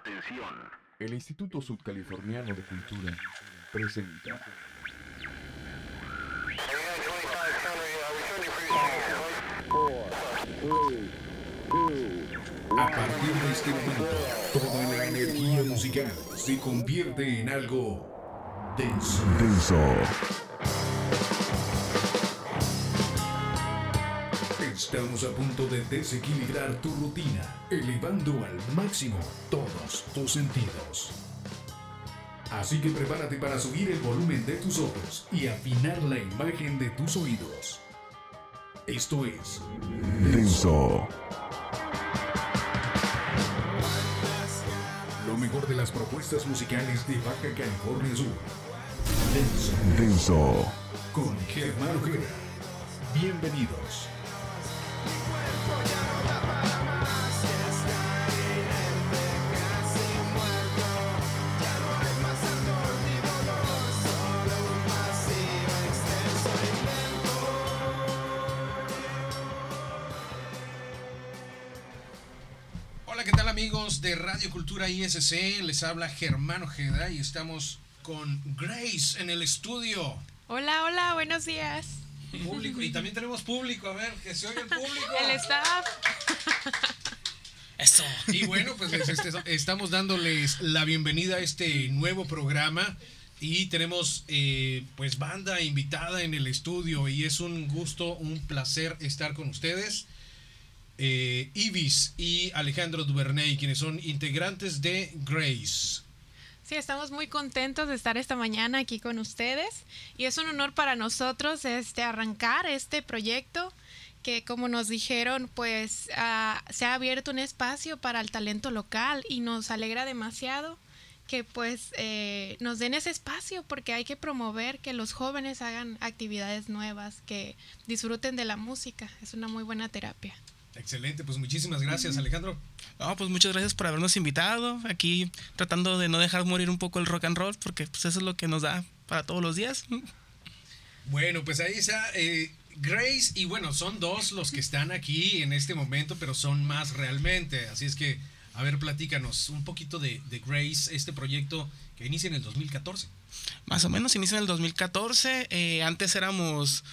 Atención. El Instituto Sudcaliforniano de Cultura presenta. A partir de este momento, toda la energía musical se convierte en algo denso. Estamos a punto de desequilibrar tu rutina, elevando al máximo todos tus sentidos. Así que prepárate para subir el volumen de tus ojos y afinar la imagen de tus oídos. Esto es Denso. Lo mejor de las propuestas musicales de Baja California Sur. Denso. Denso. Con Germán Ojeda. Bienvenidos. Cultura ISC? Les habla Germán Ojeda y estamos con Grace en el estudio. Hola, hola, buenos días. Público, y también tenemos público, a ver, que se oiga el público. El staff. Eso. Y bueno, pues les este- estamos dándoles la bienvenida a este nuevo programa y tenemos eh, pues banda invitada en el estudio y es un gusto, un placer estar con ustedes. Eh, Ibis y Alejandro Duvernay, quienes son integrantes de Grace. Sí, estamos muy contentos de estar esta mañana aquí con ustedes y es un honor para nosotros este arrancar este proyecto que como nos dijeron pues ah, se ha abierto un espacio para el talento local y nos alegra demasiado que pues eh, nos den ese espacio porque hay que promover que los jóvenes hagan actividades nuevas, que disfruten de la música, es una muy buena terapia. Excelente, pues muchísimas gracias Alejandro. No, pues muchas gracias por habernos invitado. Aquí tratando de no dejar morir un poco el rock and roll, porque pues eso es lo que nos da para todos los días. Bueno, pues ahí está eh, Grace y bueno, son dos los que están aquí en este momento, pero son más realmente. Así es que, a ver, platícanos un poquito de, de Grace, este proyecto que inicia en el 2014. Más o menos inicia en el 2014. eh, antes éramos,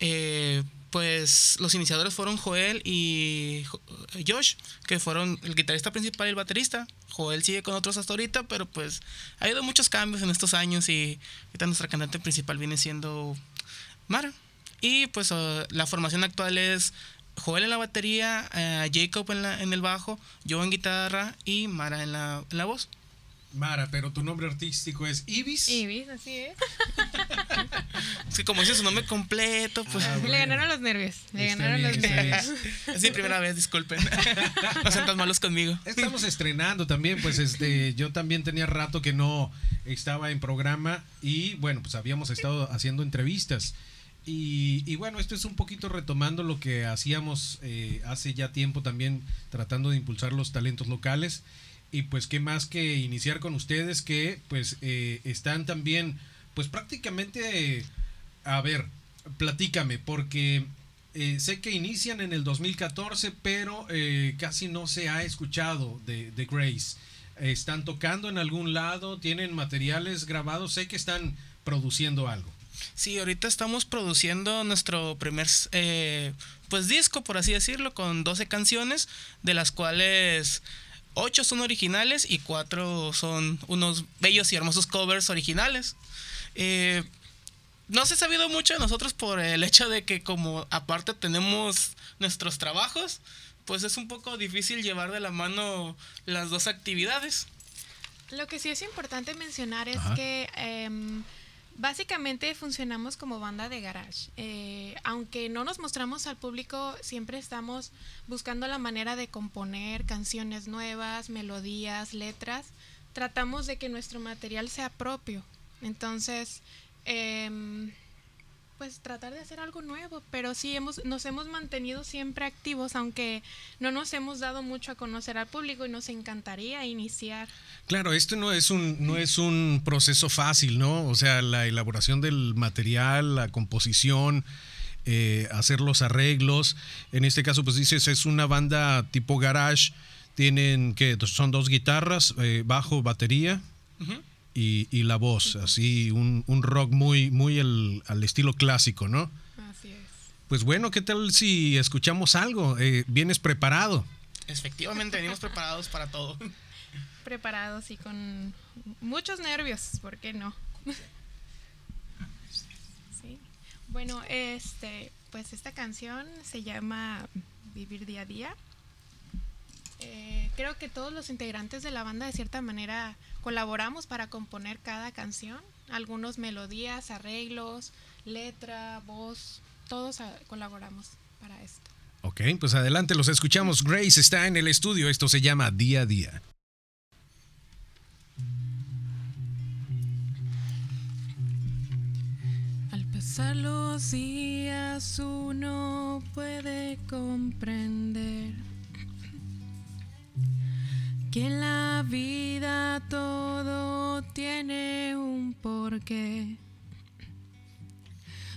eh, pues los iniciadores fueron Joel y Jo- Josh, que fueron el guitarrista principal y el baterista. Joel sigue con otros hasta ahorita, pero pues ha habido muchos cambios en estos años y ahorita nuestra cantante principal viene siendo Mara. Y pues eh, la formación actual es Joel en la batería, eh, Jacob en, la- en el bajo, yo en guitarra y Mara en la, en la voz. Mara, pero tu nombre artístico es Ibis. Ibis, así es. Es que como dice su nombre completo, pues... Ah, Le ganaron los nervios, le Está ganaron bien, los nervios. Es mi primera vez, disculpen. No sean tan malos conmigo. Estamos estrenando también, pues este, yo también tenía rato que no estaba en programa y bueno, pues habíamos estado haciendo entrevistas. Y, y bueno, esto es un poquito retomando lo que hacíamos eh, hace ya tiempo también tratando de impulsar los talentos locales. Y pues qué más que iniciar con ustedes que pues eh, están también, pues prácticamente, a ver, platícame, porque eh, sé que inician en el 2014, pero eh, casi no se ha escuchado de, de Grace. ¿Están tocando en algún lado? ¿Tienen materiales grabados? Sé que están produciendo algo. Sí, ahorita estamos produciendo nuestro primer eh, pues disco, por así decirlo, con 12 canciones, de las cuales 8 son originales y 4 son unos bellos y hermosos covers originales. Eh, no se ha sabido mucho de nosotros por el hecho de que como aparte tenemos nuestros trabajos, pues es un poco difícil llevar de la mano las dos actividades. Lo que sí es importante mencionar es Ajá. que em, básicamente funcionamos como banda de garage. Eh, aunque no nos mostramos al público, siempre estamos buscando la manera de componer canciones nuevas, melodías, letras. Tratamos de que nuestro material sea propio. Entonces, em, pues tratar de hacer algo nuevo, pero sí hemos, nos hemos mantenido siempre activos, aunque no nos hemos dado mucho a conocer al público y nos encantaría iniciar Claro, esto no es un no es un proceso fácil, ¿no? O sea, la elaboración del material, la composición, eh, hacer los arreglos. En este caso, pues dices, es una banda tipo garage. Tienen que son dos guitarras, eh, bajo, batería y, y la voz, así un, un rock muy, muy el- al estilo clásico, ¿no? Así es. Pues bueno, ¿qué tal si escuchamos algo? Eh, ¿Vienes preparado? Efectivamente, venimos preparados para todo. Preparados y con muchos nervios, ¿por qué no? Sí. Bueno, este, pues esta canción se llama Vivir día a día. Eh, creo que todos los integrantes de la banda de cierta manera colaboramos para componer cada canción. Algunos melodías, arreglos, letra, voz, todos colaboramos para esto. Ok, pues adelante, los escuchamos. Grace está en el estudio, esto se llama Día a Día. Al pasar los días uno puede comprender que en la vida todo tiene un porqué.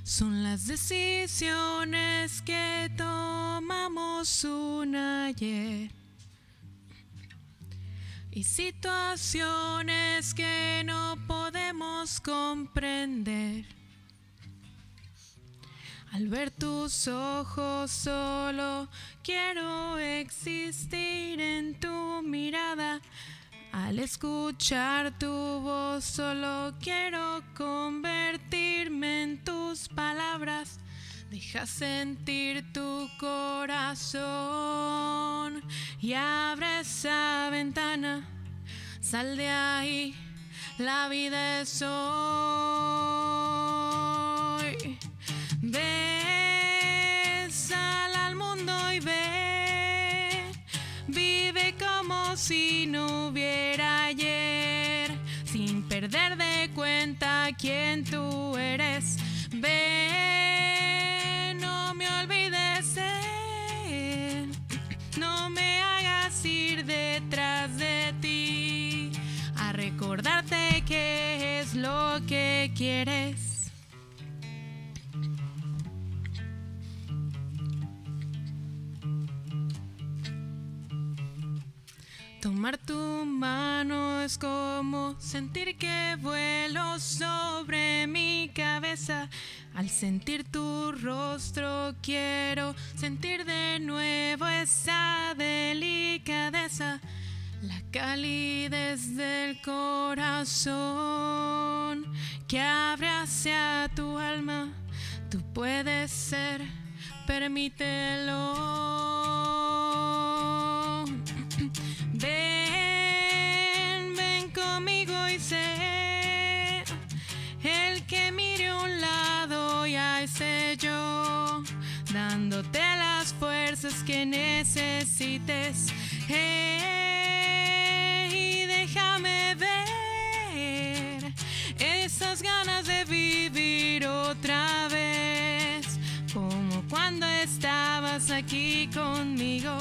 Son las decisiones que tomamos un ayer y situaciones que no podemos comprender. Al ver tus ojos solo quiero existir en tu mirada. Al escuchar tu voz solo quiero convertirme en tus palabras. Deja sentir tu corazón y abre esa ventana. Sal de ahí, la vida es hoy. Si no hubiera ayer, sin perder de cuenta quién tú eres. Ve, no me olvides de él. No me hagas ir detrás de ti a recordarte qué es lo que quieres. Tomar tu mano es como sentir que vuelo sobre mi cabeza. Al sentir tu rostro quiero sentir de nuevo esa delicadeza. La calidez del corazón que abre hacia tu alma. Tú puedes ser, permítelo. Que necesites. Hey, déjame ver esas ganas de vivir otra vez, como cuando estabas aquí conmigo.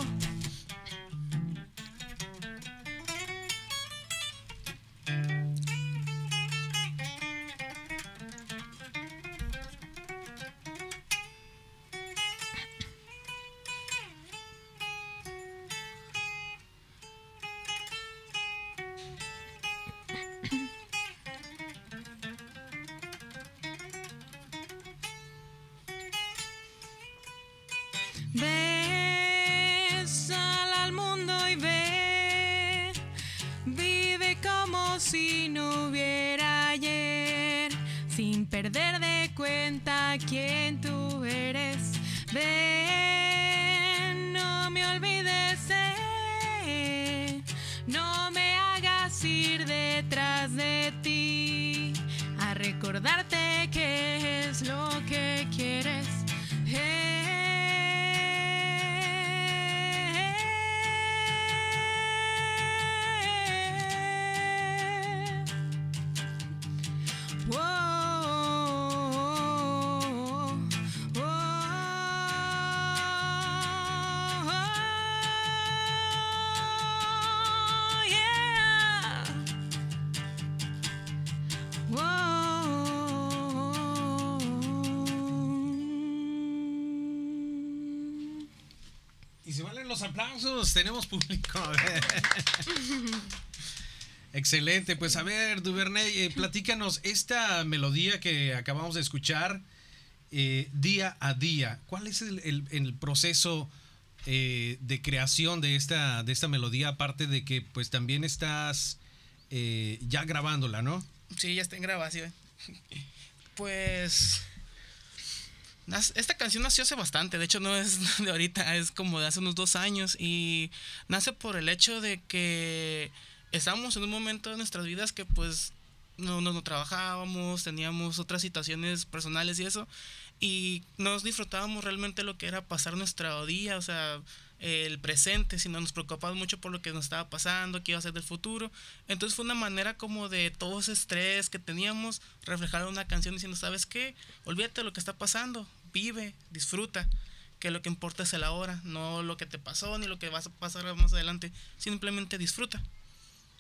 Tenemos público. Excelente, pues a ver, Duvernay, eh, platícanos esta melodía que acabamos de escuchar eh, día a día. ¿Cuál es el, proceso eh, de creación de esta, de esta melodía? Aparte de que pues también estás ya grabándola, ¿no? Sí, ya está en grabación. Pues. Esta canción nació hace bastante, de hecho no es de ahorita, es como de hace unos dos años y nace por el hecho de que estábamos en un momento de nuestras vidas que pues no, no, no trabajábamos, teníamos otras situaciones personales y eso y nos disfrutábamos realmente lo que era pasar nuestro día, o sea, el presente, sino nos preocupábamos mucho por lo que nos estaba pasando, qué iba a ser del futuro. Entonces fue una manera como de todo ese estrés que teníamos, reflejar una canción diciendo, ¿sabes qué? Olvídate de lo que está pasando, vive, disfruta, que lo que importa es el ahora, no lo que te pasó ni lo que vas a pasar más adelante, simplemente disfruta.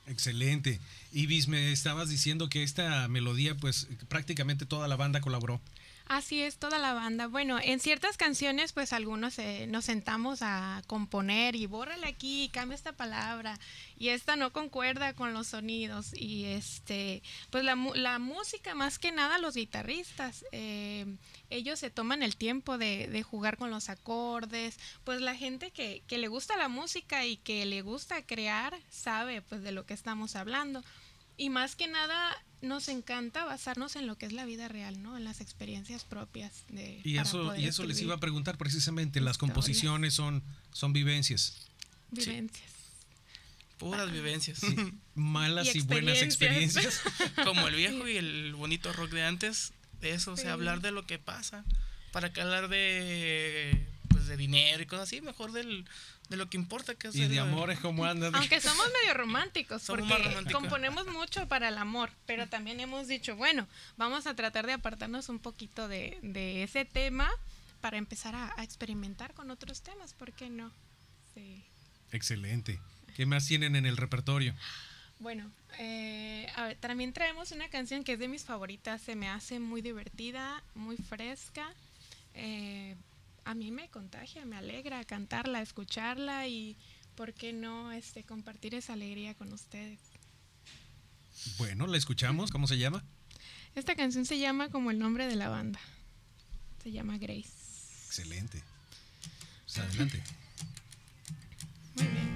Excelente. Ibis, me estabas diciendo que esta melodía, pues prácticamente toda la banda colaboró. Así es, toda la banda. Bueno, en ciertas canciones, pues algunos eh, nos sentamos a componer y bórrale aquí, cambia esta palabra y esta no concuerda con los sonidos y este, pues la, la música más que nada los guitarristas, eh, ellos se toman el tiempo de, de jugar con los acordes, pues la gente que, que le gusta la música y que le gusta crear sabe pues de lo que estamos hablando. Y más que nada nos encanta basarnos en lo que es la vida real, ¿no? En las experiencias propias de Y eso, y eso les iba a preguntar precisamente, las historias. composiciones son, son vivencias, vivencias. Puras vivencias. malas Y y, buenas experiencias. Como el viejo y el bonito rock de antes, de eso, o sea, hablar de lo que pasa. Para que hablar de pues de dinero y cosas así, mejor del, de lo que importa que es y de amores como andan. Aunque somos medio románticos, Somos porque componemos mucho para el amor, pero también hemos dicho, bueno, vamos a tratar de apartarnos un poquito de, de ese tema para empezar a, a experimentar con otros temas, ¿por qué no? Sí. Excelente. ¿Qué más tienen en el repertorio? Bueno, eh, a ver, también traemos una canción que es de mis favoritas, se me hace muy divertida, muy fresca. eh, a mí me contagia, me alegra cantarla, escucharla y, ¿por qué no este, compartir esa alegría con ustedes? Bueno, la escuchamos. ¿Cómo se llama? Esta canción se llama como el nombre de la banda. Se llama Grace. Excelente. Pues adelante. Muy bien.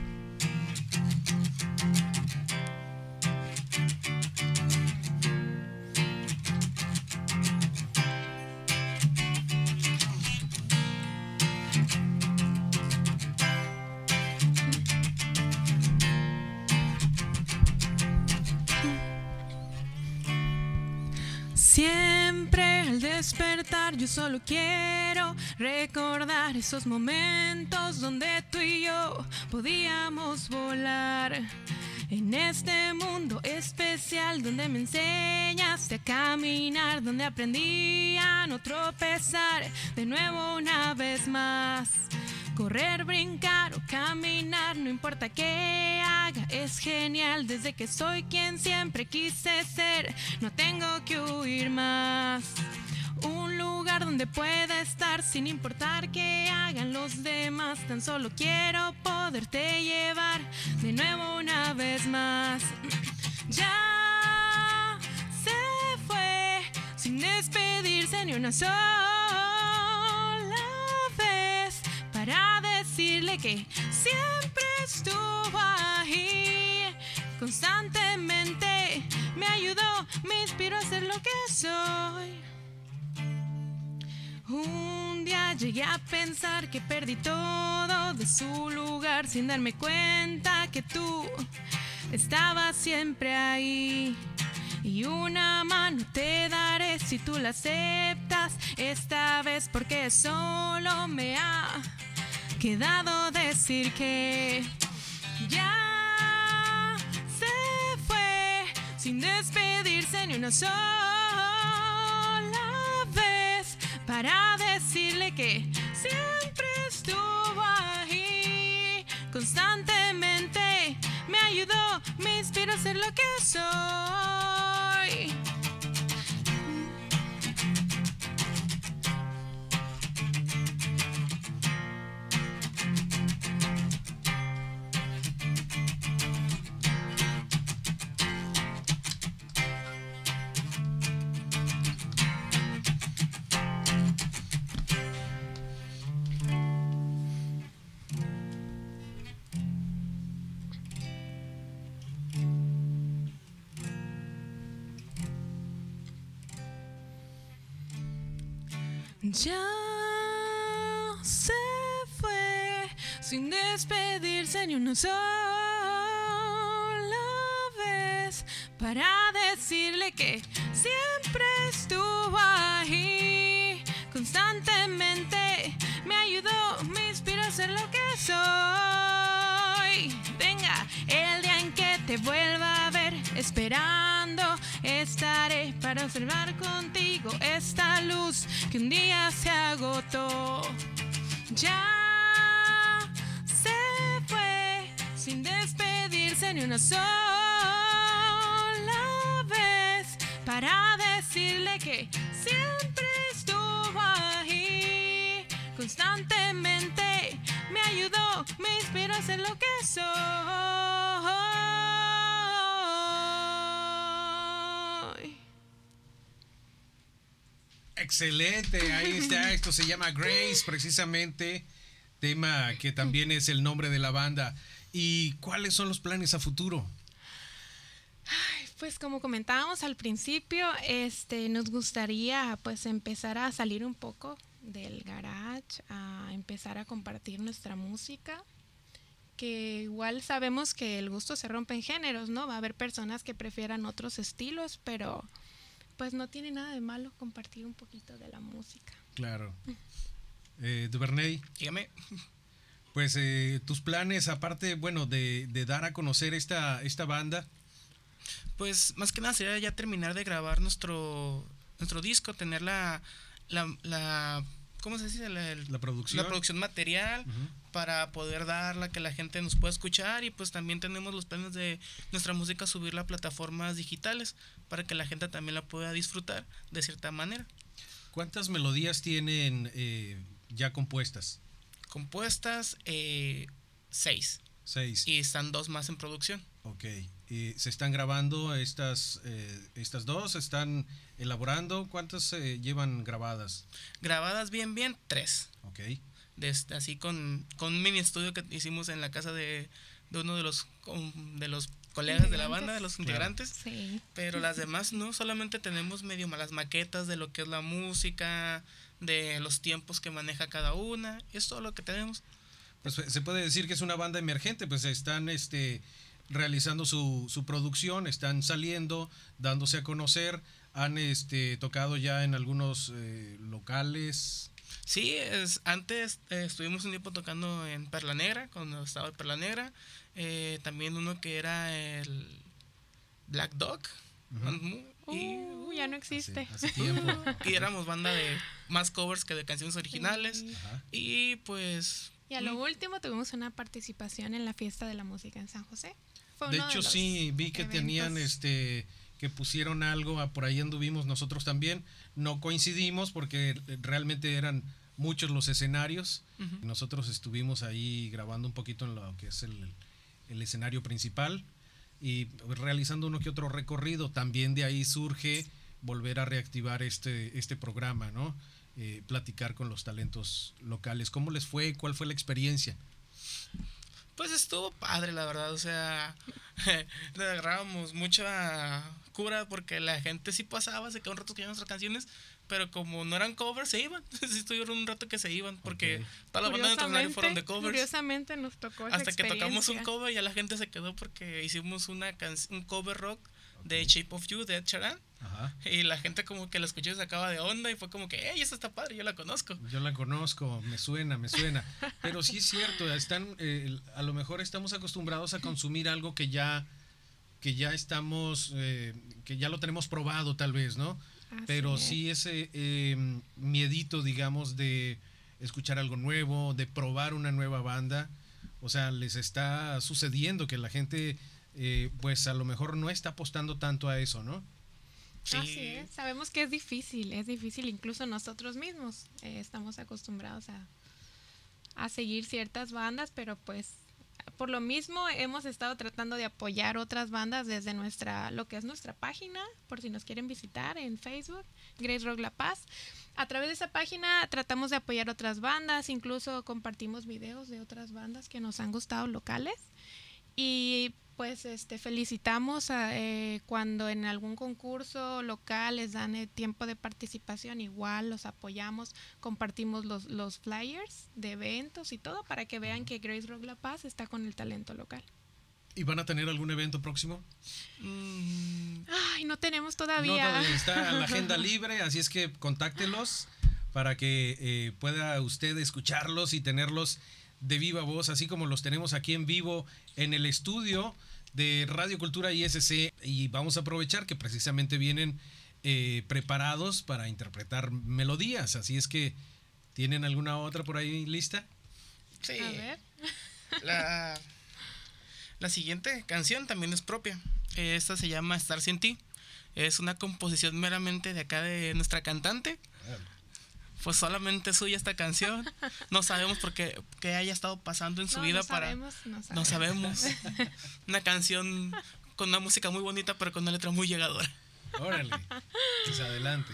Despertar yo solo quiero recordar esos momentos donde tú y yo podíamos volar. En este mundo especial donde me enseñaste a caminar, donde aprendí a no tropezar de nuevo una vez más. Correr, brincar o caminar, no importa qué haga, es genial desde que soy quien siempre quise ser, no tengo que huir más. Un lugar donde pueda estar sin importar qué hagan los demás, tan solo quiero poderte llevar de nuevo una vez más. Ya se fue sin despedirse ni una sola vez para decirle que siempre estuvo ahí. Constantemente me ayudó, me inspiró a ser lo que soy. Un día llegué a pensar que perdí todo de su lugar sin darme cuenta que tú estabas siempre ahí. Y una mano te daré si tú la aceptas esta vez porque solo me ha quedado decir que ya se fue sin despedirse ni una sola para decirle que siempre estuvo ahí constantemente me ayudó me inspiró a ser lo que soy Ya se fue sin despedirse ni una sola vez para decirle que siempre estuvo ahí constantemente me ayudó me inspiró a ser lo que soy. Venga el día en que te vuelva a ver esperando estaré para observar contigo esta luz que un día se agotó. Ya se fue sin despedirse ni una sola vez para decirle que siempre estuvo ahí. Constantemente me ayudó me inspiró a ser lo que soy Excelente, ahí está. Esto se llama Grace, precisamente. Tema que también es el nombre de la banda. ¿Y cuáles son los planes a futuro? Pues como comentábamos al principio, este, nos gustaría pues empezar a salir un poco del garage, a empezar a compartir nuestra música, que igual sabemos que el gusto se rompe en géneros, ¿no? Va a haber personas que prefieran otros estilos, pero pues no tiene nada de malo compartir un poquito de la música. Claro. Eh, Duvernay, Dígame. pues eh, tus planes, aparte, bueno, de, de dar a conocer esta, esta banda, Pues más que nada sería ya terminar de grabar nuestro nuestro disco, tener la la, la ¿cómo se dice? La, el- la producción. la producción material. Para poder darla que la gente nos pueda escuchar y pues también tenemos los planes de nuestra música subirla a plataformas digitales para que la gente también la pueda disfrutar de cierta manera. ¿Cuántas melodías tienen eh, ya compuestas? Compuestas eh, seis Seis. y están dos más en producción. Ok. ¿Y se están grabando estas, eh, estas dos? ¿Se están elaborando? ¿Cuántas se llevan grabadas? Grabadas bien bien tres. Ok. Desde, así con, con un mini estudio que hicimos en la casa de, de uno de los de los colegas de la banda, de los Claro. integrantes. Sí. Pero las demás no, solamente tenemos medio malas maquetas de lo que es la música, de los tiempos que maneja cada una, es todo lo que tenemos. Pues se puede decir que es una banda emergente, pues están este, realizando su, su producción, están saliendo, dándose a conocer, han este, tocado ya en algunos eh, locales. Sí, es, antes eh, estuvimos un tiempo tocando en Perla Negra, cuando estaba en Perla Negra, eh, también uno que era el Black Dog, Ujú. y, Uh, ya no existe. Hace, hace tiempo. y éramos banda de más covers que de canciones originales, Sí. Y pues... Y a lo mm, último tuvimos una participación en la fiesta de la música en San José. Fue De hecho, los sí, vi que eventos. tenían este que pusieron algo, ah, por ahí anduvimos nosotros también. No coincidimos porque realmente eran muchos los escenarios. Nosotros estuvimos ahí grabando un poquito en lo que es el, el escenario principal y realizando uno que otro recorrido. También de ahí surge volver a reactivar este, este programa, ¿no? Eh, platicar con los talentos locales. ¿Cómo les fue? ¿Cuál fue la experiencia? Pues estuvo padre, la verdad. O sea, le agarrábamos mucha cura porque la gente sí pasaba, se quedó un rato escuchando nuestras canciones, pero como no eran covers, se iban. sí estuvieron un rato que se iban porque Ok. todas las bandas de nuestro escenario fueron de covers. Curiosamente nos tocó esa Hasta que tocamos un cover, ya la gente se quedó porque hicimos una can- un cover rock de Shape of You de Ed Sheeran. Ajá. Y la gente como que la escuchó y se acaba de onda y fue como que, ¡ey, esta está padre! Yo la conozco. Yo la conozco, me suena, me suena. Pero sí es cierto, están, eh, a lo mejor estamos acostumbrados a consumir algo que ya, que ya estamos, eh, que ya lo tenemos probado tal vez, ¿no? Así Pero es. sí ese eh, miedito, digamos, de escuchar algo nuevo, de probar una nueva banda. O sea, les está sucediendo que la gente, eh, pues a lo mejor no está apostando tanto a eso, ¿no? Sí. Así es. Sabemos que es difícil, es difícil incluso nosotros mismos. eh, estamos acostumbrados a, a seguir ciertas bandas, pero pues por lo mismo hemos estado tratando de apoyar otras bandas desde nuestra, lo que es nuestra página, por si nos quieren visitar en Facebook, Grace Rock La Paz. A través de esa página tratamos de apoyar otras bandas, incluso compartimos videos de otras bandas que nos han gustado locales. Y pues este felicitamos a, eh, cuando en algún concurso local les dan el tiempo de participación, igual los apoyamos, compartimos los, los flyers de eventos y todo para que vean que Grace Rock La Paz está con el talento local. ¿Y van a tener algún evento próximo? Mm, Ay, no tenemos No, todavía. todavía está la agenda libre, así es que contáctelos para que eh, pueda usted escucharlos y tenerlos de viva voz, así como los tenemos aquí en vivo en el estudio de Radio Cultura ISC. Y vamos a aprovechar que precisamente vienen eh, preparados para interpretar melodías, así es que ¿tienen alguna otra por ahí lista? sí. A ver. La, la siguiente canción también es propia. Esta se llama Estar sin ti. Es una composición meramente de acá de nuestra cantante. Pues solamente suya esta canción. No sabemos por qué, qué haya estado pasando en su No, vida no para. sabemos, no No sabemos. Una canción con una música muy bonita, pero con una letra muy llegadora. Órale, pues adelante.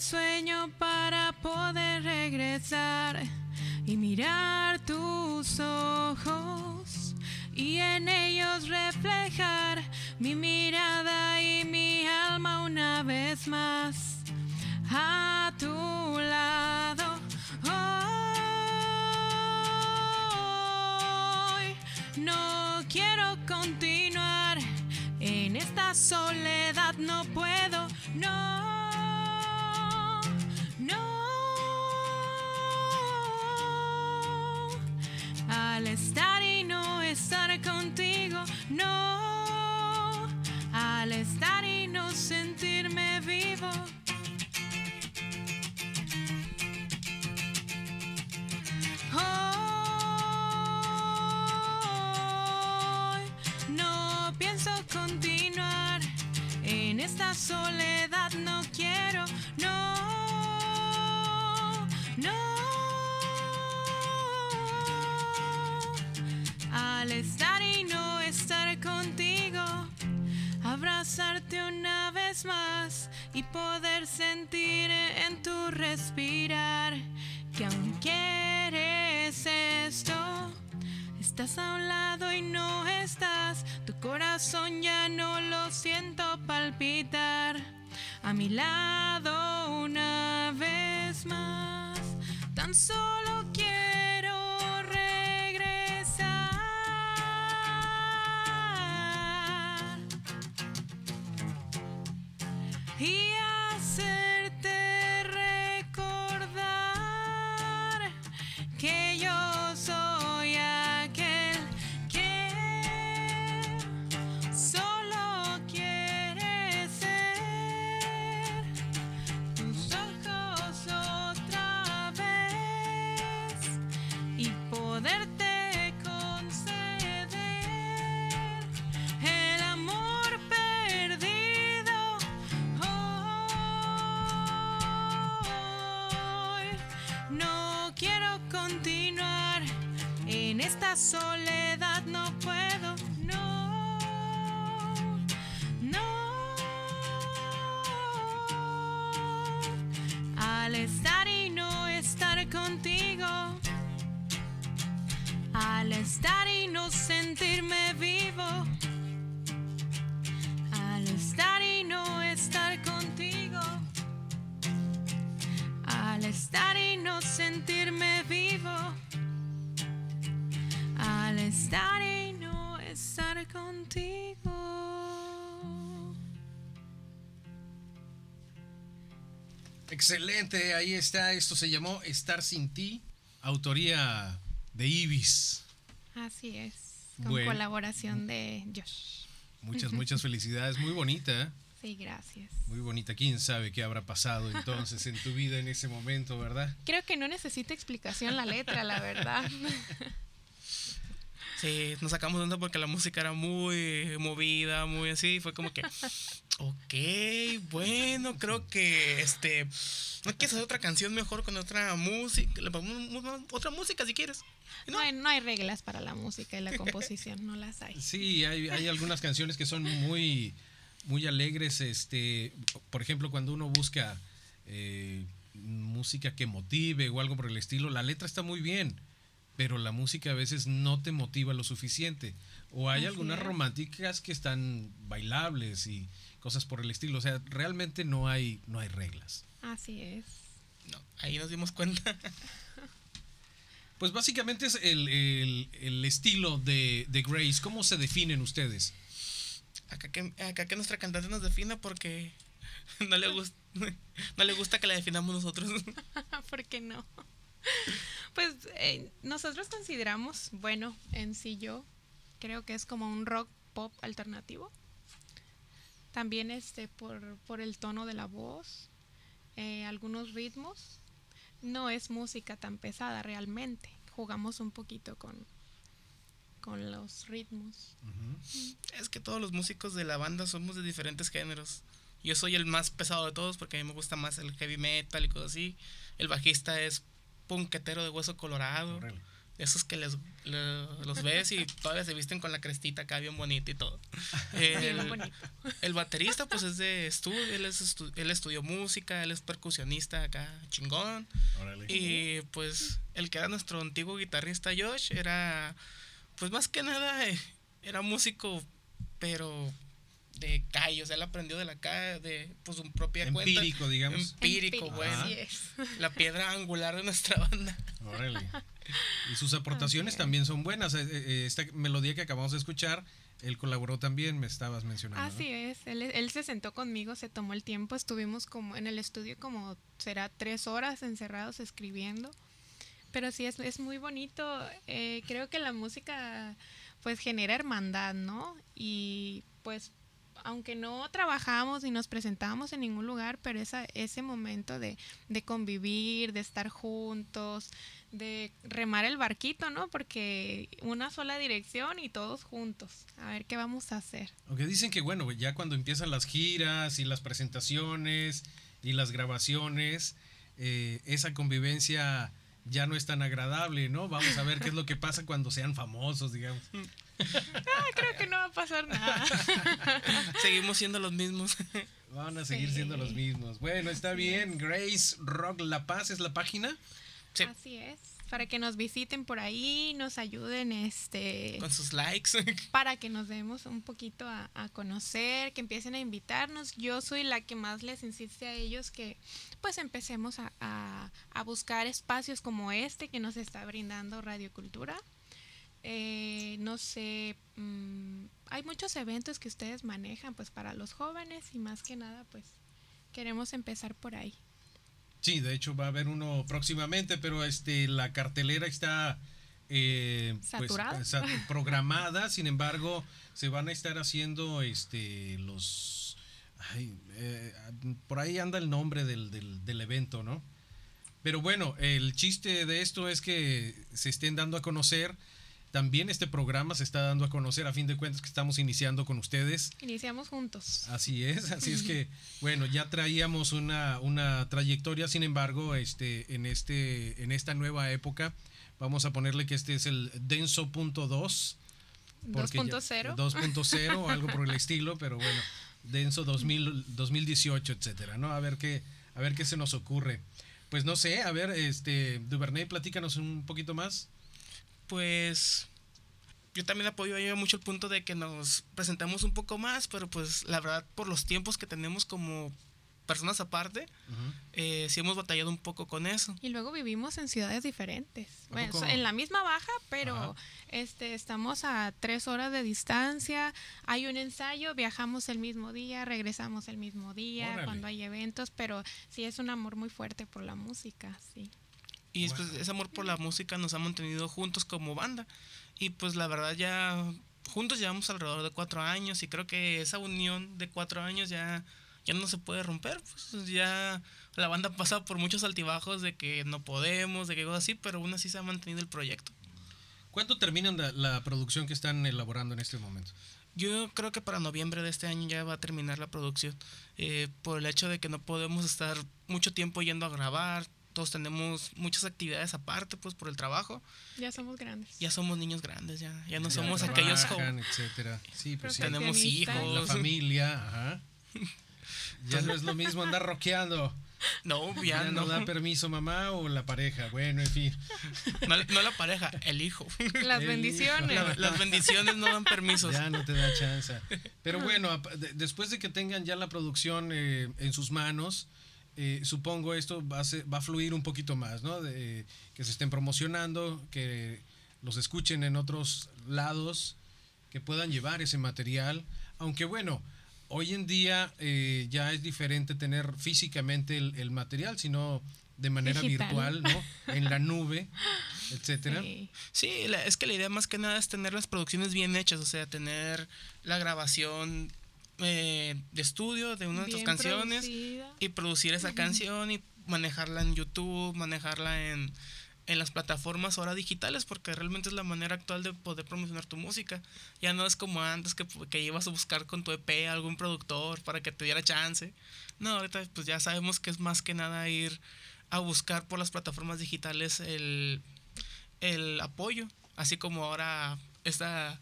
Sueño para poder regresar y mirar tus ojos soledad, no quiero, no, no. Al estar y no estar contigo, abrazarte una vez más y poder sentir en tu respirar que aún quieres esto. Estás a un lado y no estás, corazón ya no lo siento palpitar. A mi lado una vez más, tan solo quiero regresar y en estar contigo. Excelente, ahí está. Esto se llamó Estar sin ti, autoría de Ibis. Así es, con Bueno. colaboración de Josh. Muchas, muchas felicidades. Muy bonita. ¿eh? Sí, gracias. Muy bonita. ¿Quién sabe qué habrá pasado entonces en tu vida en ese momento, verdad? Creo que no necesita explicación la letra, la verdad. Sí, nos sacamos de onda porque la música era muy movida, muy así. Fue como que, ok, bueno, creo que este. No quieres hacer otra canción mejor con otra música. le ponemos Otra música si quieres. Y No, hay, no hay reglas para la música y la composición, no las hay. Sí, hay, hay algunas canciones que son muy, muy alegres. Este, por ejemplo, cuando uno busca eh, música que motive o algo por el estilo, la letra está muy bien, pero la música a veces no te motiva lo suficiente. O hay Así algunas es. románticas que están bailables y cosas por el estilo. O sea, realmente no hay, no hay reglas. Así es. No, ahí nos dimos cuenta. Pues básicamente es el, el- el estilo de, de Grace. ¿Cómo se definen ustedes? Acá que, acá que nuestra cantante nos defina porque no le gusta, no le gusta que la definamos nosotros. ¿Por qué no? Pues eh, nosotros consideramos, bueno, en sí yo creo que es como un rock pop alternativo. También este por, por el tono de la voz, eh, algunos ritmos. No es música tan pesada realmente. Jugamos un poquito con, con los ritmos. Es que todos los músicos de la banda somos de diferentes géneros. Yo soy el más pesado de todos porque a mí me gusta más el heavy metal y cosas así. El bajista es punquetero de hueso colorado. Esos que les, le- los ves y todavía se visten con la crestita acá bien bonita y todo. El, baterista pues es de estudio, él, es estu- él estudió música, él es percusionista acá chingón. Y pues el que era nuestro antiguo guitarrista Josh era, pues más que nada, eh, era músico, pero de calle, o sea, él aprendió de la calle, de pues su propia cuenta. Empírico, digamos. Empírico, Empírico, bueno. así es. La piedra angular de nuestra banda. Órale. Y sus aportaciones también son buenas. Eh, eh, Esta melodía que acabamos de escuchar, él colaboró también, me estabas mencionando. ¿no? Así es, él, él se sentó conmigo, se tomó el tiempo, estuvimos como en el estudio como será tres horas encerrados escribiendo, pero sí es, es muy bonito, eh, creo que la música pues genera hermandad, ¿no? Y pues aunque no trabajamos ni nos presentábamos en ningún lugar, pero esa, ese momento de, de convivir, de estar juntos, de remar el barquito, ¿no? Porque una sola dirección y todos juntos, a ver qué vamos a hacer. Aunque dicen que, bueno, ya cuando empiezan las giras y las presentaciones y las grabaciones, eh, esa convivencia ya no es tan agradable, ¿no? Vamos a ver qué es lo que pasa cuando sean famosos, digamos. Ah, creo que no va a pasar nada. Seguimos siendo los mismos. Van a seguir Sí. siendo los mismos. Bueno, está bien. Grace Rock La Paz es la página. Sí, Así es. Para que nos visiten por ahí, nos ayuden, este, con sus likes. para que nos demos un poquito a, a conocer, que empiecen a invitarnos. Yo soy la que más les insiste a ellos que pues empecemos a, a- a buscar espacios como este que nos está brindando Radio Cultura. Eh, no sé, mm, hay muchos eventos que ustedes manejan pues para los jóvenes y más que nada pues queremos empezar por ahí. Sí, de hecho va a haber uno próximamente, pero este la cartelera está eh, pues, programada. Sin embargo, se van a estar haciendo este los ay, eh, por ahí anda el nombre del, del, del evento, ¿no? Pero bueno, el chiste de esto es que se estén dando a conocer. También este programa se está dando a conocer a fin de cuentas que estamos iniciando con ustedes. Iniciamos juntos. Así es, así es que, bueno, ya traíamos una, una trayectoria, sin embargo, este, en, este, en esta nueva época, vamos a ponerle que este es el denso.2. porque ya- 2.0. 2.0 o algo por el estilo, pero bueno, denso 2000, 2018, etcétera, ¿no? A ver qué, a ver qué se nos ocurre. Pues no sé, a ver, este, Duvernay, platícanos un poquito más. Pues yo también apoyo ahí mucho el punto de que nos presentemos un poco más, pero pues la verdad por los tiempos que tenemos como personas aparte, eh, sí hemos batallado un poco con eso. Y luego vivimos en ciudades diferentes. ¿A Bueno, poco? en la misma baja, pero Ajá. este estamos a tres horas de distancia. Hay un ensayo, viajamos el mismo día, regresamos el mismo día Órale. cuando hay eventos, pero sí es un amor muy fuerte por la música, sí. Y Wow. ese amor por la música nos ha mantenido juntos como banda. Y pues la verdad ya juntos llevamos alrededor de cuatro años y creo que esa unión de cuatro años ya, ya no se puede romper. Pues ya la banda ha pasado por muchos altibajos de que no podemos, de que cosas así, pero aún así se ha mantenido el proyecto. ¿Cuánto terminan la, la producción que están elaborando en este momento? Yo creo que para noviembre de este año ya va a terminar la producción. eh, por el hecho de que no podemos estar mucho tiempo yendo a grabar. Todos tenemos muchas actividades aparte, pues por el trabajo. Ya somos grandes. Ya somos niños grandes, ya, ya no Ya somos aquellos jóvenes. etcétera. Sí, pues sí. Tenemos hijos. La familia, ajá. Ya no es lo mismo andar rockeando. No, Ya ya no no. da permiso mamá o la pareja. Bueno, en fin. No, no la pareja, el hijo. Las El bendiciones. La- las bendiciones no dan permisos. Ya no te da chance. Pero bueno, después de que tengan ya la producción eh, en sus manos, eh, supongo esto va a, ser- va a fluir un poquito más, ¿no? De, que se estén promocionando, que los escuchen en otros lados, que puedan llevar ese material. Aunque bueno, hoy en día eh, ya es diferente tener físicamente el, el material, sino de manera Digital. virtual, ¿no? En la nube, etcétera. Sí. Sí, la- es que la idea más que nada es tener las producciones bien hechas, o sea, tener la grabación eh, de estudio de una de tus canciones producida. y producir esa canción y manejarla en YouTube, manejarla en, en las plataformas ahora digitales, porque realmente es la manera actual de poder promocionar tu música. Ya no es como antes que, que ibas a buscar con tu EP a algún productor para que te diera chance. No, ahorita pues ya sabemos que es más que nada ir a buscar por las plataformas digitales el, el apoyo, así como ahora está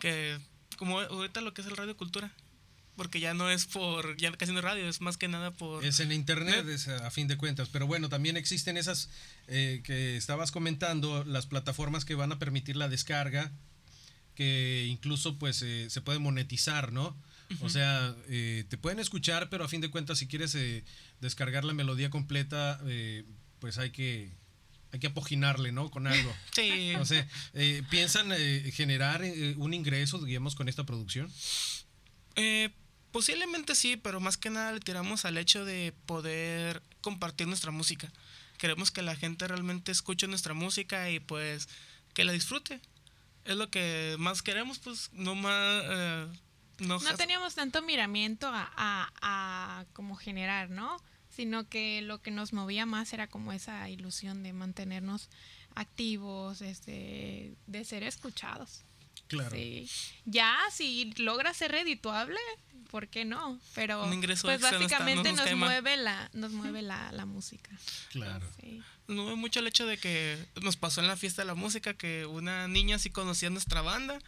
que como ahorita lo que es el radio cultura, porque ya no es por ya casi no es radio, es más que nada por Es en internet, es a fin de cuentas. Pero bueno, también existen esas eh, que estabas comentando, las plataformas que van a permitir la descarga, que incluso pues eh, se puede monetizar, ¿no? O sea, eh, te pueden escuchar, pero a fin de cuentas si quieres eh, descargar la melodía completa, eh, pues hay que, hay que apoginarle, ¿no? Con algo. Sí, O sea, eh, ¿piensan eh, generar eh, un ingreso, digamos, con esta producción? Posiblemente sí, pero más que nada le tiramos al hecho de poder compartir nuestra música. Queremos que la gente realmente escuche nuestra música y pues que la disfrute. Es lo que más queremos, pues no más... eh, no, No teníamos tanto miramiento a, a, a como generar, ¿no? Sino que lo que nos movía más era como esa ilusión de mantenernos activos, este, de ser escuchados. Claro. Sí. Ya, si logra ser redituable, ¿por qué no? Pero Un ingreso pues extra no está- básicamente no nos mueve la, nos mueve la, la música. Claro. Sí. No ve mucho el hecho de que nos pasó en la fiesta de la música que una niña sí conocía nuestra banda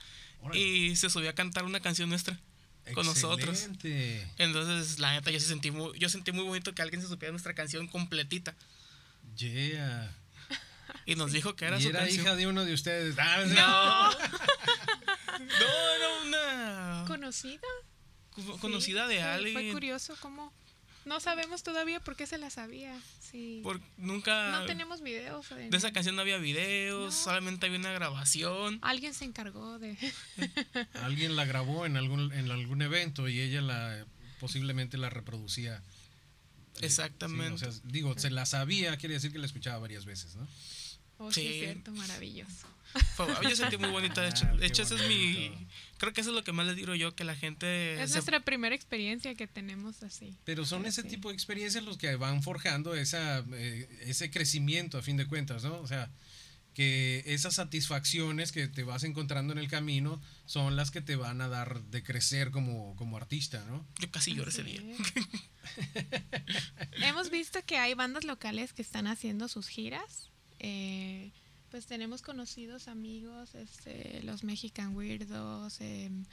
Órale. y se subió a cantar una canción nuestra con nosotros. Excelente. Entonces, la neta, yo sí sentí muy, yo sentí muy bonito que alguien se supiera nuestra canción completita Yeah. y nos dijo que era y su era canción. hija de uno de ustedes. Ah, No. no, era una ¿Conocida? co- conocida Sí, de alguien. Fue curioso cómo... No sabemos todavía por qué se la sabía. Sí. Por, nunca No tenemos videos. de esa canción no había videos, No. solamente había una grabación. Alguien se encargó de... Alguien la grabó en algún, en algún evento y ella la posiblemente la reproducía. Eh, Exactamente. sí, o sea, digo, se la sabía, quiere decir que la escuchaba varias veces, ¿no? Oh, sí, Sí. es cierto, maravilloso. Yo sentí muy bonito. De hecho, Ah, de hecho ese es mi. Creo que eso es lo que más les digo yo, que la gente. Es se- nuestra primera experiencia que tenemos así. Pero son ese Sí. tipo de experiencias los que van forjando esa, eh, ese crecimiento a fin de cuentas, ¿no? O sea, que esas satisfacciones que te vas encontrando en el camino son las que te van a dar de crecer como, como artista, ¿no? Yo casi lloré ese día. Hemos visto que hay bandas locales que están haciendo sus giras. Eh, pues tenemos conocidos amigos, este, los Mexican Weirdos. em,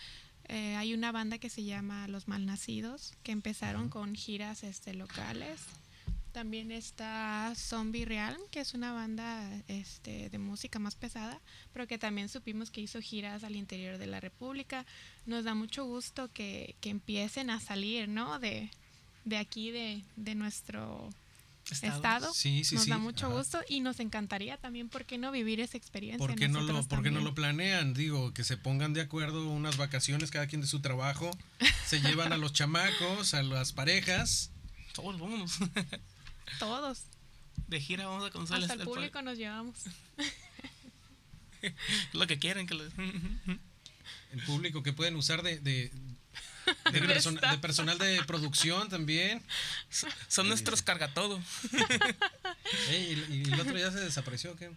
eh, hay una banda que se llama Los Malnacidos, que empezaron con giras este, locales. También está Zombie Realm, que es una banda este, de música más pesada, pero que también supimos que hizo giras al interior de la República. Nos da mucho gusto que, que empiecen a salir, ¿no? De, de aquí, de, de nuestro Estado. estado. Sí, sí, nos sí, da mucho ajá. gusto y nos encantaría también, ¿por qué no vivir esa experiencia? ¿Por qué, no lo, por qué no lo planean? Digo, que se pongan de acuerdo unas vacaciones, cada quien de su trabajo, se llevan a los chamacos, a las parejas. Todos vámonos. Todos, De gira vamos a conocer hasta el, el público nos llevamos. Lo que quieren que les. el público que pueden usar de, de, de, persona- de personal de producción también. Son nuestros carga todo. Y, y el otro ya se desapareció, ¿qué?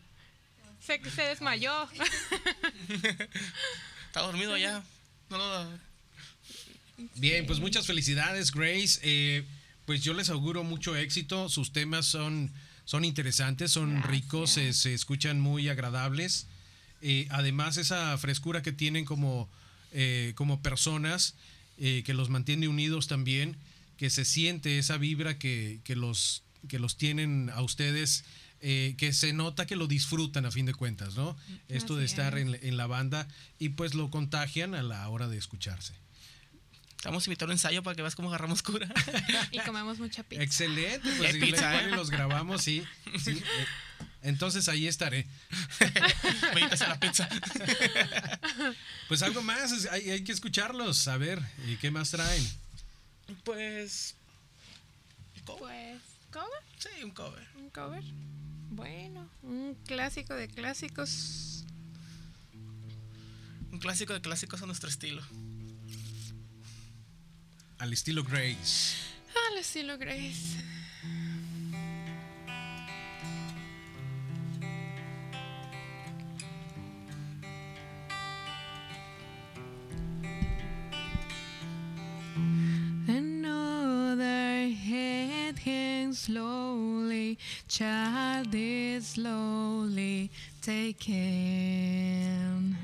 Se, se desmayó. Está dormido ya. No lo- Bien, pues muchas felicidades, Grace. Eh, pues yo les auguro mucho éxito. Sus temas son, son interesantes, son ricos, se, se escuchan muy agradables. Eh, además, esa frescura que tienen como, eh, como personas, eh, que los mantiene unidos también, que se siente esa vibra que, que los, que los tienen a ustedes. eh, que se nota que lo disfrutan a fin de cuentas, ¿no? Esto de estar es. en, en la banda y pues lo contagian a la hora de escucharse. Vamos a invitar un ensayo para que veas cómo agarramos cura. Y comemos mucha pizza. Excelente, pues si pizza, ¿eh? los grabamos, sí. sí, eh, Entonces ahí estaré. Me a la pizza. Pues algo más, hay, hay que escucharlos, a ver, ¿y qué más traen? Pues. ¿cover? Pues, ¿cover? Sí, un cover. ¿Un cover? Bueno, un clásico de clásicos. Un clásico de clásicos a nuestro estilo. Al estilo Grace. Al estilo Grace. Slowly taken.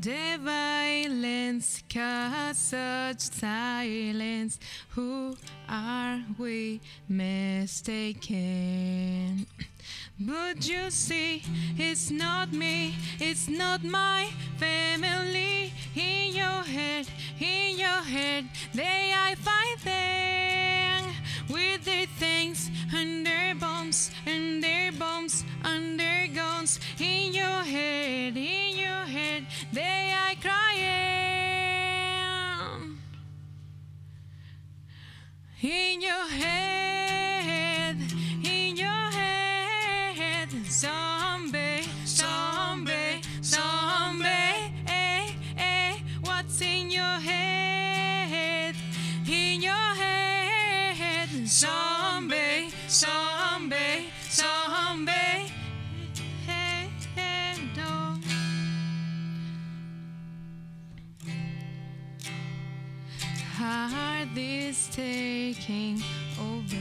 The violence caused such silence. Who are we mistaken? But you see, it's not me, it's not my family. In your head, in your head, they I fight them with their things and their bombs and their bombs and their guns. In your head, in your head, they are crying. In your head, taking over.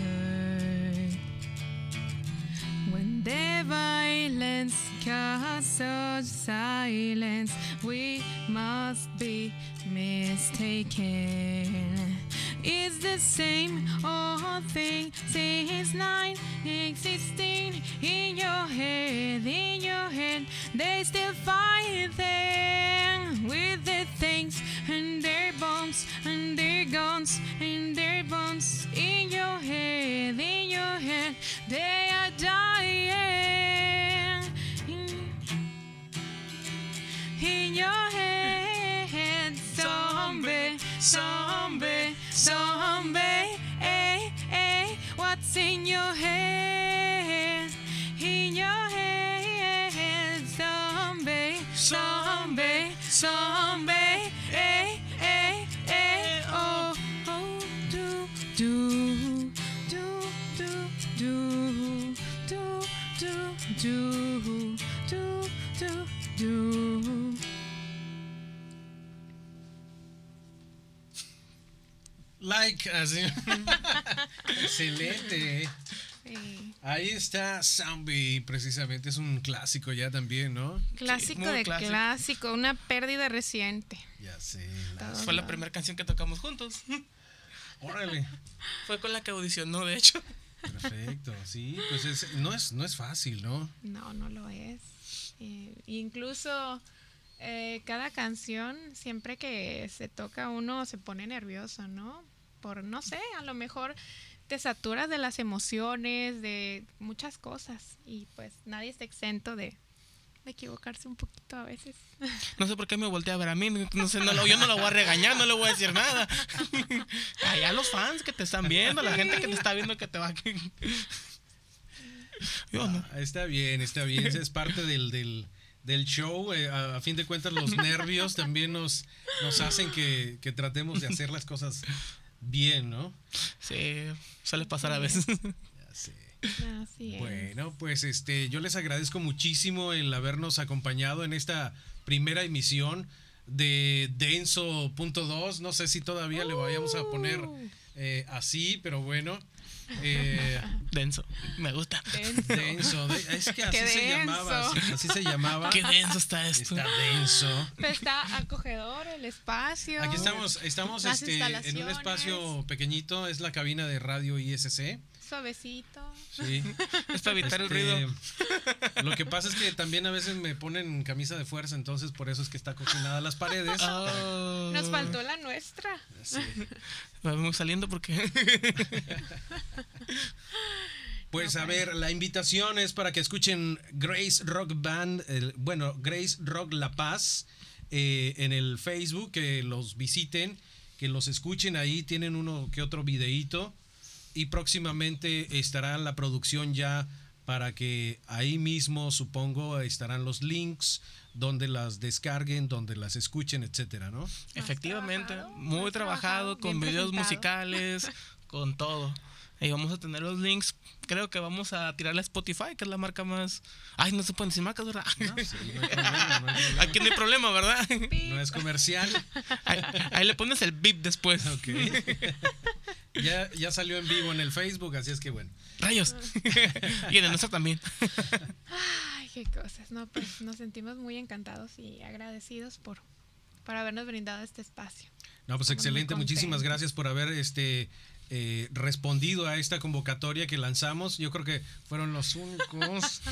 When the violence caused such silence, we must be mistaken. It's the same old thing since 916 in your head, in your head. They still fighting with their things and their bombs and their guns and their bombs in your head, in your head. They are dying in, in your head, zombie, zombie, zombie. Hey, hey, what's in your head? Like, así. Excelente. Sí. Ahí está Zombie, precisamente, es un clásico ya también, ¿no? Clásico de clásico. clásico, una pérdida reciente. Ya sé. la- Fue la primera canción que tocamos juntos. Órale. Fue con la que audicionó, de hecho. Perfecto, sí, pues es- no, es, no es fácil, ¿no? No, no lo es. Eh, incluso eh, cada canción, siempre que se toca uno se pone nervioso, ¿no? Por, no sé, a lo mejor te saturas de las emociones, de muchas cosas. Y pues nadie está exento de, de equivocarse un poquito a veces. No sé por qué me voltea a ver a mí. No sé, no lo- yo no lo voy a regañar, no le voy a decir nada. Allá los fans que te están viendo, la gente que te está viendo que te va. Yo no. Ah, está bien, está bien, esa es parte del, del, del show. eh, a, a fin de cuentas, los nervios también nos, nos hacen que, que tratemos de hacer las cosas bien, ¿no? Sí, suele pasar a veces. Ya sé. Así es. Bueno, pues este, yo les agradezco muchísimo el habernos acompañado en esta primera emisión de Denso.2. No sé si todavía le vayamos a poner eh, así, pero bueno. eh, Denso, me gusta. Denso. denso, de- es que así Qué se llamaba, así, así se llamaba. Qué denso está esto. Está denso. Pero está acogedor el espacio. Aquí estamos, estamos este, en un espacio pequeñito, es la cabina de radio ISC. Suavecito. Sí. Es para evitar el Este, ruido. Lo que pasa es que también a veces me ponen camisa de fuerza, entonces por eso es que está cocinada las paredes. Oh. Nos faltó la nuestra. Sí. Vamos saliendo porque. Pues a ver, la invitación es para que escuchen Grace Rock Band, el- bueno, Grace Rock La Paz eh, en el Facebook, que los visiten, que los escuchen ahí, tienen uno que otro videíto y próximamente estará la producción ya para que ahí mismo, supongo, estarán los links donde las descarguen, donde las escuchen, etcétera, ¿no? Efectivamente, trabajado, muy trabajado, trabajado, con videos presentado. musicales, con todo. Y vamos a tener los links. Creo que vamos a tirarle a Spotify, que es la marca más. Ay, no se pueden decir marcas, ¿verdad? No, sí, no hay problema, no hay problema. Aquí no hay problema, ¿verdad? No es comercial. Ahí, ahí le pones el beep después. Ok. ya, ya salió en vivo en el Facebook, así es que bueno. Rayos. y en el nuestro también. Ay, qué cosas. No, pues nos sentimos muy encantados y agradecidos por, por habernos brindado este espacio. No, pues Estamos excelente. Muchísimas gracias por haber este eh, respondido a esta convocatoria que lanzamos. Yo creo que fueron los únicos.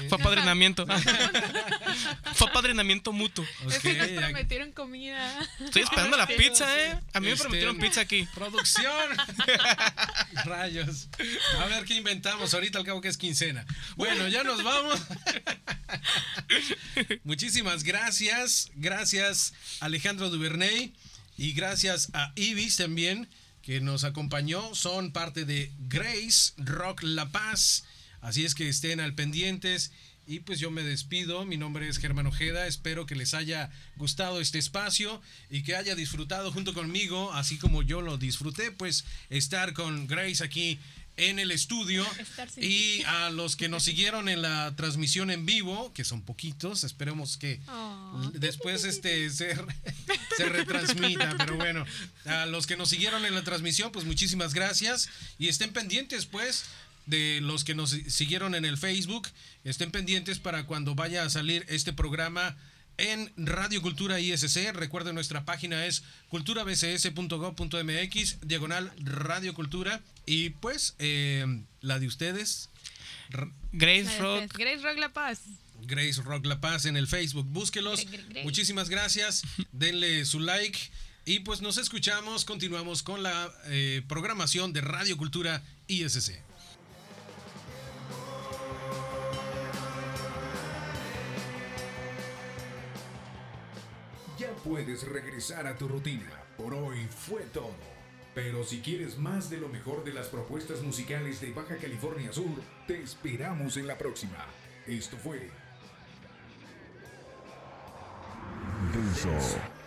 Eh, Fue apadrinamiento. Fue apadrinamiento mutuo. ok, es que nos aquí- prometieron comida. Estoy esperando la pizza, ¿eh? A mí me Este, prometieron pizza aquí. Producción. Rayos. A ver qué inventamos ahorita al cabo que es quincena. Bueno, ya nos vamos. Muchísimas gracias. Gracias Alejandro Duvernay y gracias a Ibis también que nos acompañó. Son parte de Grace Rock La Paz. Así es que estén al pendientes. Y pues yo me despido, mi nombre es Germán Ojeda, espero que les haya gustado este espacio y que haya disfrutado junto conmigo, así como yo lo disfruté, pues estar con Grace aquí en el estudio y a los que nos siguieron en la transmisión en vivo, que son poquitos, esperemos que Oh. después este se, se retransmita, pero bueno, a los que nos siguieron en la transmisión, pues muchísimas gracias y estén pendientes pues de los que nos siguieron en el Facebook, estén pendientes para cuando vaya a salir este programa en Radio Cultura ISC. Recuerden, nuestra página es culturabcs.gov.mx, diagonal Radio Cultura. Y pues, eh, la de ustedes, Grace Rock. Grace Rock La Paz. Grace Rock La Paz en el Facebook. Búsquelos. Muchísimas gracias. Denle su like. Y pues nos escuchamos. Continuamos con la eh, programación de Radio Cultura ISC. Puedes regresar a tu rutina. Por hoy fue todo. Pero si quieres más de lo mejor de las propuestas musicales de Baja California Sur, te esperamos en la próxima. Esto fue Denso.